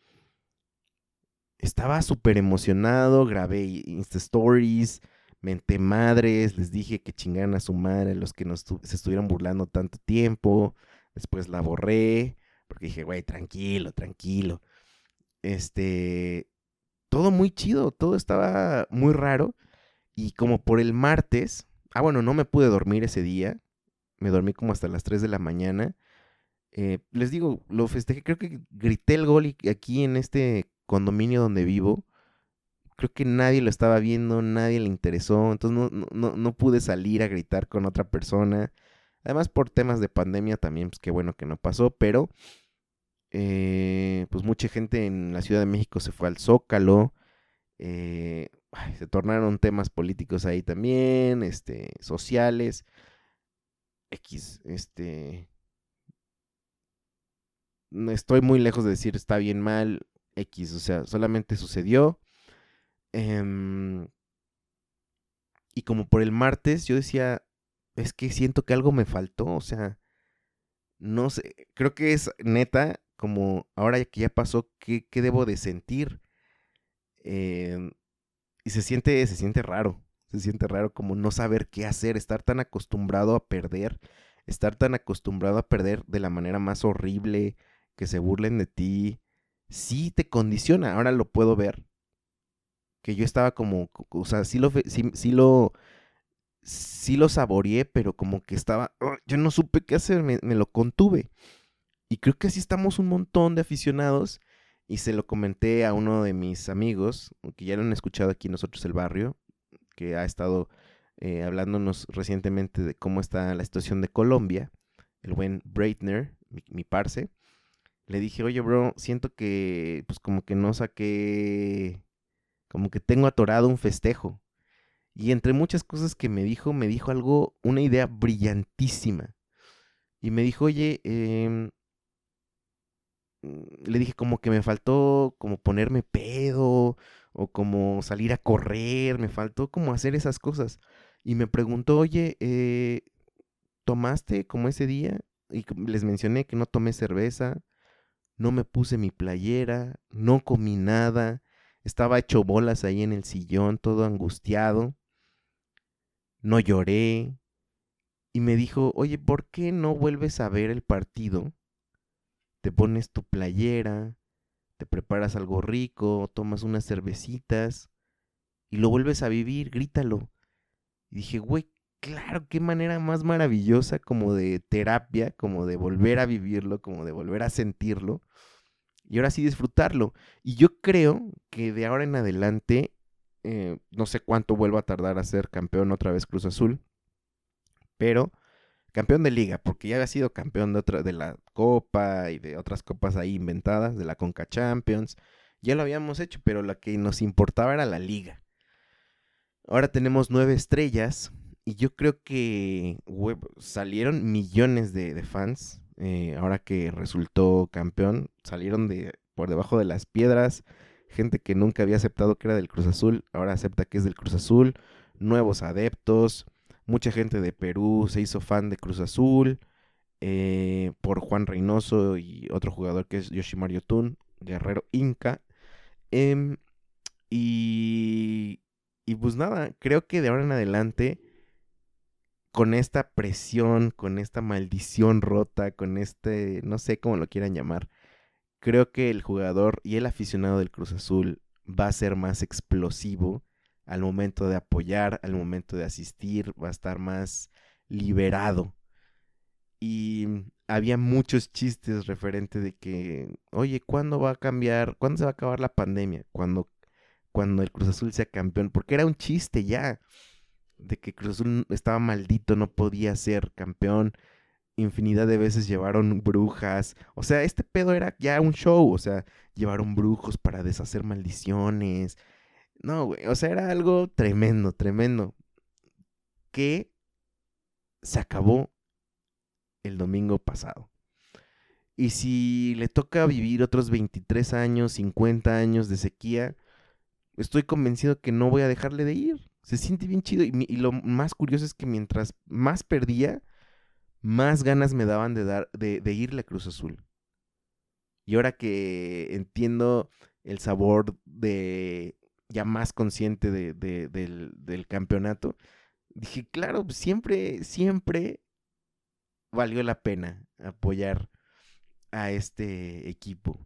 Estaba súper emocionado, grabé Insta Stories, menté madres, les dije que chingaran a su madre los que nos se estuvieron burlando tanto tiempo. Después la borré, porque dije, güey, tranquilo, tranquilo. Este, todo muy chido, todo estaba muy raro. Y como por el martes, ah, bueno, no me pude dormir ese día. Me dormí como hasta las 3 de la mañana. Eh, les digo, lo festejé, creo que grité el gol aquí en este condominio donde vivo. Creo que nadie lo estaba viendo, nadie le interesó, entonces no, no, pude salir a gritar con otra persona. Además por temas de pandemia también, pues qué bueno que no pasó, pero eh, pues mucha gente en la Ciudad de México se fue al Zócalo. Eh, se tornaron temas políticos ahí también, este, sociales. X, este, estoy muy lejos de decir está bien, mal, X, o sea, solamente sucedió. Em, y como por el martes yo decía, es que siento que algo me faltó, o sea, no sé, creo que es neta, como ahora que ya pasó, ¿qué, qué debo de sentir? Em, y se siente, se siente raro, se siente raro como no saber qué hacer, estar tan acostumbrado a perder, estar tan acostumbrado a perder de la manera más horrible, que se burlen de ti, sí te condiciona. Ahora lo puedo ver. Que yo estaba como, o sea, sí lo, sí, lo, sí lo saboreé, pero como que estaba, ¡ah! yo no supe qué hacer, me, me lo contuve. Y creo que así estamos un montón de aficionados. Y se lo comenté a uno de mis amigos, que ya lo han escuchado aquí nosotros el barrio, que ha estado eh, hablándonos recientemente de cómo está la situación de Colombia, el buen Breitner, mi, mi parce. Le dije, oye, bro, siento que, pues como que no saqué, como que tengo atorado un festejo. Y entre muchas cosas que me dijo, me dijo algo, una idea brillantísima. Y me dijo, oye, eh, le dije como que me faltó como ponerme pedo o como salir a correr, me faltó como hacer esas cosas. Y me preguntó, oye, eh, ¿tomaste como ese día? Y les mencioné que no tomé cerveza, no me puse mi playera, no comí nada, estaba hecho bolas ahí en el sillón, todo angustiado, no lloré. Y me dijo, oye, ¿por qué no vuelves a ver el partido? te pones tu playera, te preparas algo rico, tomas unas cervecitas y lo vuelves a vivir, grítalo. Y dije, güey, claro, qué manera más maravillosa como de terapia, como de volver a vivirlo, como de volver a sentirlo y ahora sí disfrutarlo. Y yo creo que de ahora en adelante, eh, no sé cuánto vuelva a tardar a ser campeón otra vez Cruz Azul, pero campeón de liga, porque ya había sido campeón de, otra, de la Copa y de otras copas ahí inventadas, de la Conca Champions. Ya lo habíamos hecho, pero lo que nos importaba era la liga. Ahora tenemos nueve estrellas y yo creo que salieron millones de, fans. Eh, ahora que resultó campeón, salieron de por debajo de las piedras. Gente que nunca había aceptado que era del Cruz Azul, ahora acepta que es del Cruz Azul. Nuevos adeptos, Mucha gente de Perú se hizo fan de Cruz Azul eh, por Juan Reynoso y otro jugador que es Yoshimar Yotun, guerrero inca. Em, y, y pues nada, creo que de ahora en adelante, con esta presión, con esta maldición rota, con este, no sé cómo lo quieran llamar, creo que el jugador y el aficionado del Cruz Azul va a ser más explosivo al momento de apoyar, al momento de asistir, va a estar más liberado. Y había muchos chistes referente de que, oye, ¿cuándo va a cambiar? ¿Cuándo se va a acabar la pandemia? Cuando, cuando el Cruz Azul sea campeón. Porque era un chiste ya. De que Cruz estaba maldito, no podía ser campeón. Infinidad de veces llevaron brujas. O sea, este pedo era ya un show. O sea, llevaron brujos para deshacer maldiciones. No, güey, o sea, era algo tremendo, tremendo. Que se acabó el domingo pasado. Y si le toca vivir otros 23 años, 50 años de sequía, estoy convencido que no voy a dejarle de ir. Se siente bien chido. Y, lo más curioso es que mientras más perdía, más ganas me daban de, dar, de, de irle Cruz Azul. Y ahora que entiendo el sabor de ya más consciente de, del, campeonato, dije, claro, pues, siempre, siempre valió la pena apoyar a este equipo.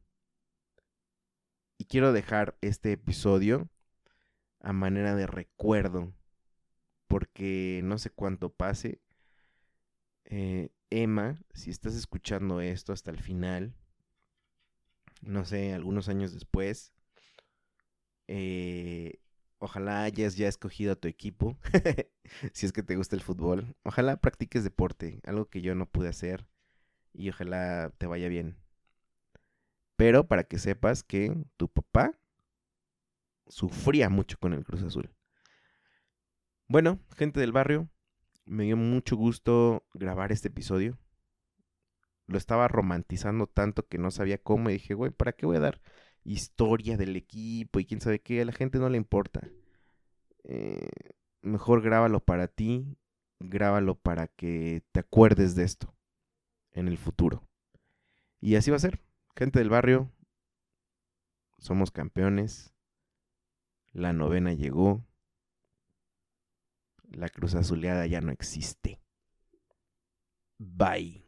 Y quiero dejar este episodio a manera de recuerdo, porque no sé cuánto pase. Eh, Emma, si estás escuchando esto hasta el final, no sé, algunos años después, eh, ojalá hayas ya escogido a tu equipo, si es que te gusta el fútbol. Ojalá practiques deporte, algo que yo no pude hacer, y ojalá te vaya bien. Pero para que sepas que tu papá sufría mucho con el Cruz Azul. Bueno, gente del barrio, me dio mucho gusto grabar este episodio. Lo estaba romantizando tanto que no sabía cómo y dije, güey, ¿para qué voy a dar historia del equipo y quién sabe qué, a la gente no le importa. Eh, mejor grábalo para ti, grábalo para que te acuerdes de esto en el futuro. Y así va a ser. Gente del barrio, somos campeones. La novena llegó. La cruz azuleada ya no existe. Bye.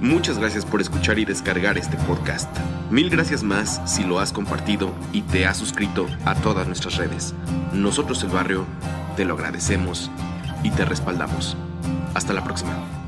Muchas gracias por escuchar y descargar este podcast. Mil gracias más si lo has compartido y te has suscrito a todas nuestras redes. Nosotros el barrio te lo agradecemos y te respaldamos. Hasta la próxima.